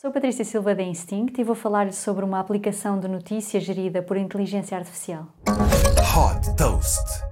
Sou Patrícia Silva da Instinct e vou falar-lhe sobre uma aplicação de notícias gerida por inteligência artificial. Hot Toast.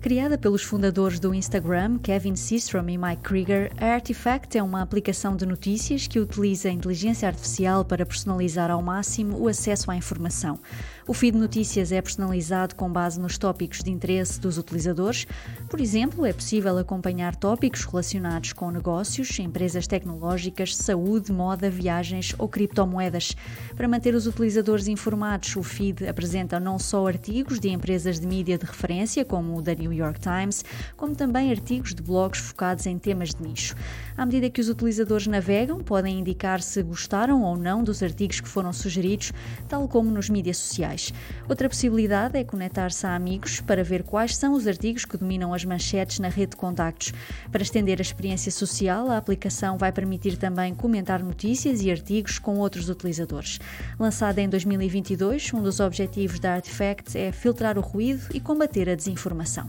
Criada pelos fundadores do Instagram, Kevin Systrom e Mike Krieger, a Artifact é uma aplicação de notícias que utiliza a inteligência artificial para personalizar ao máximo o acesso à informação. O feed de notícias é personalizado com base nos tópicos de interesse dos utilizadores. Por exemplo, é possível acompanhar tópicos relacionados com negócios, empresas tecnológicas, saúde, moda, viagens ou criptomoedas. Para manter os utilizadores informados, o feed apresenta não só artigos de empresas de mídia de referência, como o da York Times, como também artigos de blogs focados em temas de nicho. À medida que os utilizadores navegam, podem indicar se gostaram ou não dos artigos que foram sugeridos, tal como nos mídias sociais sociais. Outra possibilidade é conectar-se a amigos para ver quais são os artigos que dominam as manchetes na rede de contactos. Para estender a experiência social, a aplicação vai permitir também comentar notícias e artigos com outros utilizadores. Lançada em 2022, um dos objetivos da Artifact é filtrar o ruído e combater a desinformação.